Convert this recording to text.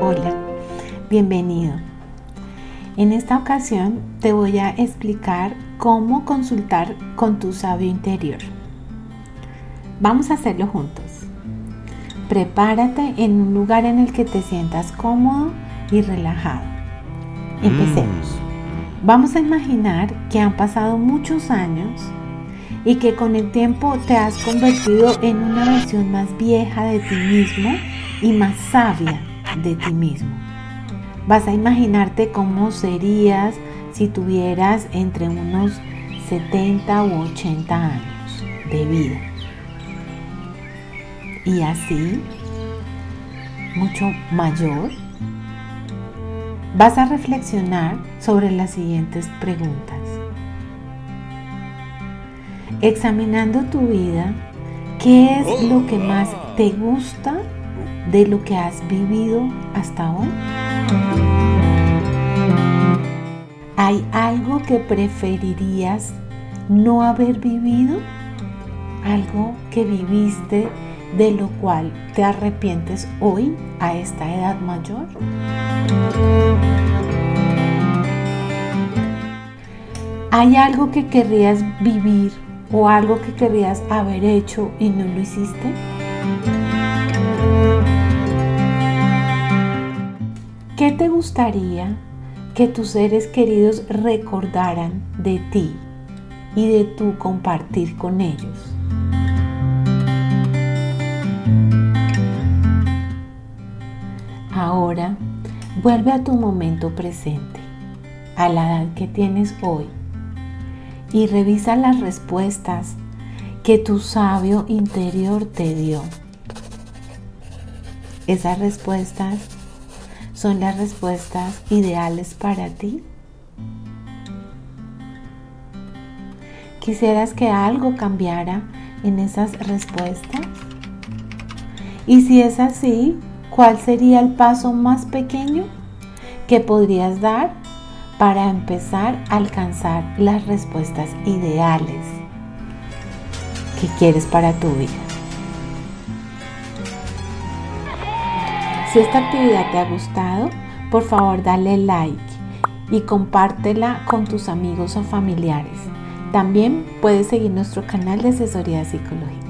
Hola, bienvenido. En esta ocasión te voy a explicar cómo consultar con tu sabio interior. Vamos a hacerlo juntos. Prepárate en un lugar en el que te sientas cómodo y relajado. Empecemos. Vamos a imaginar que han pasado muchos años y que con el tiempo te has convertido en una versión más vieja de ti mismo y más sabia de ti mismo. Vas a imaginarte cómo serías si tuvieras entre unos 70 u 80 años de vida. Y así, mucho mayor, vas a reflexionar sobre las siguientes preguntas examinando tu vida, ¿qué es lo que más te gusta de lo que has vivido hasta hoy? ¿Hay algo que preferirías no haber vivido? ¿Algo que viviste de lo cual te arrepientes hoy a esta edad mayor? ¿Hay algo que querrías vivir o algo que querías haber hecho y no lo hiciste? ¿Qué te gustaría que tus seres queridos recordaran de ti y de tu compartir con ellos? Ahora vuelve a tu momento presente, a la edad que tienes hoy y revisa las respuestas que tu sabio interior te dio. Esas respuestas son las respuestas ideales para ti. ¿Quisieras que algo cambiara en esas respuestas? Y si es así, ¿cuál sería el paso más pequeño que podrías dar para empezar a alcanzar las respuestas ideales que quieres para tu vida. Si esta actividad te ha gustado, por favor dale like y compártela con tus amigos o familiares. También puedes seguir nuestro canal de asesoría psicológica.